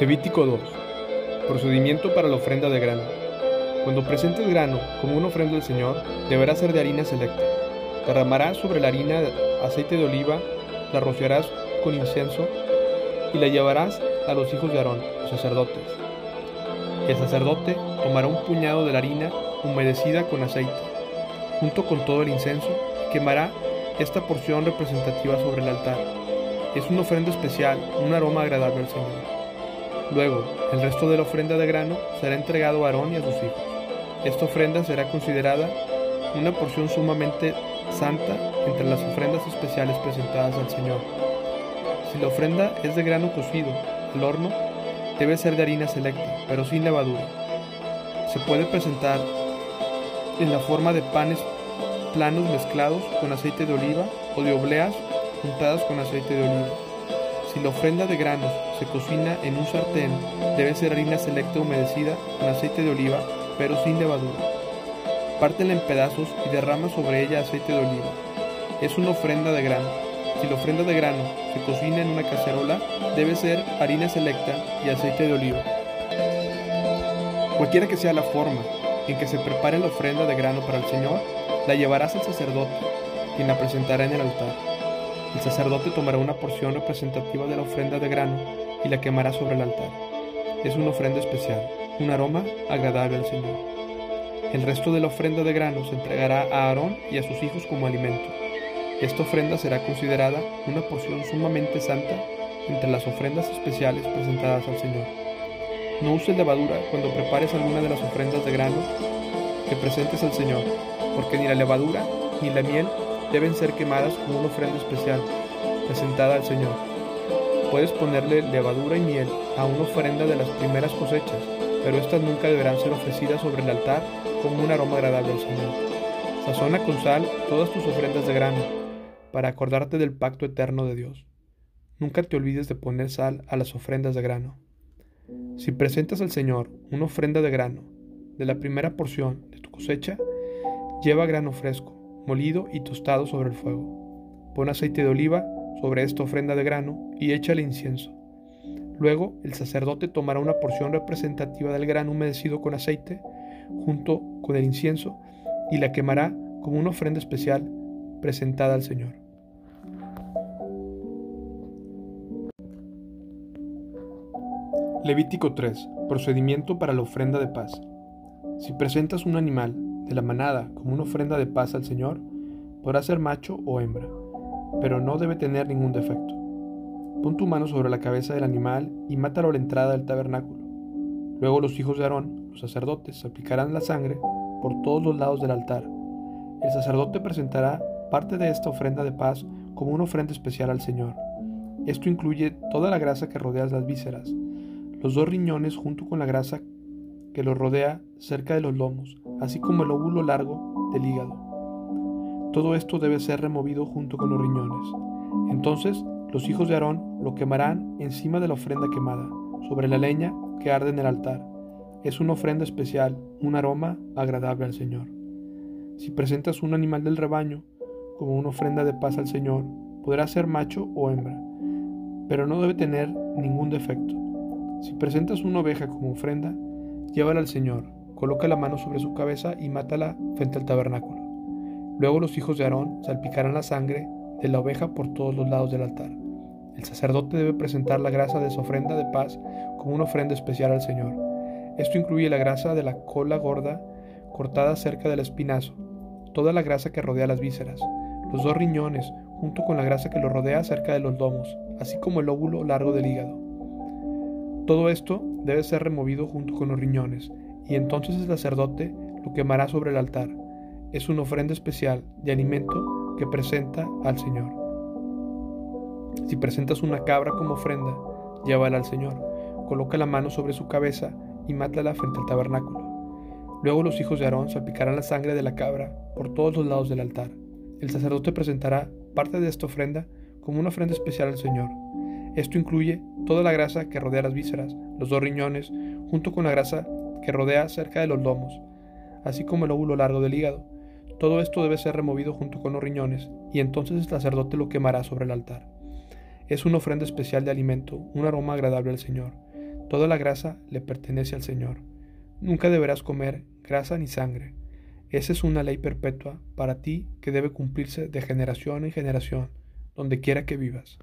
Levítico 2. Procedimiento para la ofrenda de grano. Cuando presentes grano como una ofrenda al Señor, deberá ser de harina selecta. Derramarás sobre la harina aceite de oliva, la rociarás con incienso y la llevarás a los hijos de Aarón, sacerdotes. El sacerdote tomará un puñado de la harina humedecida con aceite, junto con todo el incienso, y quemará esta porción representativa sobre el altar. Es una ofrenda especial, un aroma agradable al Señor. Luego, el resto de la ofrenda de grano será entregado a Aarón y a sus hijos. Esta ofrenda será considerada una porción sumamente santa entre las ofrendas especiales presentadas al Señor. Si la ofrenda es de grano cocido al horno, debe ser de harina selecta, pero sin levadura. Se puede presentar en la forma de panes planos mezclados con aceite de oliva o de obleas juntadas con aceite de oliva. Si la ofrenda de granos se cocina en un sartén, debe ser harina selecta humedecida con aceite de oliva, pero sin levadura. Pártela en pedazos y derrama sobre ella aceite de oliva. Es una ofrenda de grano. Si la ofrenda de grano se cocina en una cacerola, debe ser harina selecta y aceite de oliva. Cualquiera que sea la forma en que se prepare la ofrenda de grano para el Señor, la llevarás al sacerdote, quien la presentará en el altar. El sacerdote tomará una porción representativa de la ofrenda de grano y la quemará sobre el altar. Es una ofrenda especial, un aroma agradable al Señor. El resto de la ofrenda de grano se entregará a Aarón y a sus hijos como alimento. Esta ofrenda será considerada una porción sumamente santa entre las ofrendas especiales presentadas al Señor. No uses levadura cuando prepares alguna de las ofrendas de grano que presentes al Señor, porque ni la levadura ni la miel deben ser quemadas como una ofrenda especial, presentada al Señor. Puedes ponerle levadura y miel a una ofrenda de las primeras cosechas, pero estas nunca deberán ser ofrecidas sobre el altar como un aroma agradable al Señor. Sazona con sal todas tus ofrendas de grano, para acordarte del pacto eterno de Dios. Nunca te olvides de poner sal a las ofrendas de grano. Si presentas al Señor una ofrenda de grano, de la primera porción de tu cosecha, lleva grano fresco, molido y tostado sobre el fuego. Pon aceite de oliva sobre esta ofrenda de grano y échale incienso. Luego el sacerdote tomará una porción representativa del grano humedecido con aceite junto con el incienso y la quemará como una ofrenda especial presentada al Señor. Levítico 3. Procedimiento para la ofrenda de paz. Si presentas un animal de la manada como una ofrenda de paz al Señor, podrá ser macho o hembra, pero no debe tener ningún defecto. Pon tu mano sobre la cabeza del animal y mátalo a la entrada del tabernáculo. Luego los hijos de Aarón, los sacerdotes, aplicarán la sangre por todos los lados del altar. El sacerdote presentará parte de esta ofrenda de paz como una ofrenda especial al Señor. Esto incluye toda la grasa que rodea las vísceras, los dos riñones junto con la grasa que los rodea cerca de los lomos, así como el óvulo largo del hígado. Todo esto debe ser removido junto con los riñones. Entonces los hijos de Aarón lo quemarán encima de la ofrenda quemada, sobre la leña que arde en el altar. Es una ofrenda especial, un aroma agradable al Señor. Si presentas un animal del rebaño como una ofrenda de paz al Señor, podrá ser macho o hembra, pero no debe tener ningún defecto. Si presentas una oveja como ofrenda, Llévala al Señor, coloca la mano sobre su cabeza y mátala frente al tabernáculo. Luego los hijos de Aarón salpicarán la sangre de la oveja por todos los lados del altar. El sacerdote debe presentar la grasa de su ofrenda de paz como una ofrenda especial al Señor. Esto incluye la grasa de la cola gorda cortada cerca del espinazo, toda la grasa que rodea las vísceras, los dos riñones, junto con la grasa que lo rodea cerca de los lomos, así como el óvulo largo del hígado. Todo esto debe ser removido junto con los riñones, y entonces el sacerdote lo quemará sobre el altar. Es una ofrenda especial de alimento que presenta al Señor. Si presentas una cabra como ofrenda, llévala al Señor, coloca la mano sobre su cabeza y mátala frente al tabernáculo. Luego los hijos de Aarón salpicarán la sangre de la cabra por todos los lados del altar. El sacerdote presentará parte de esta ofrenda como una ofrenda especial al Señor. Esto incluye toda la grasa que rodea las vísceras, los dos riñones, junto con la grasa que rodea cerca de los lomos, así como el óvulo largo del hígado. Todo esto debe ser removido junto con los riñones, y entonces el sacerdote lo quemará sobre el altar. Es una ofrenda especial de alimento, un aroma agradable al Señor. Toda la grasa le pertenece al Señor. Nunca deberás comer grasa ni sangre. Esa es una ley perpetua para ti que debe cumplirse de generación en generación, donde quiera que vivas.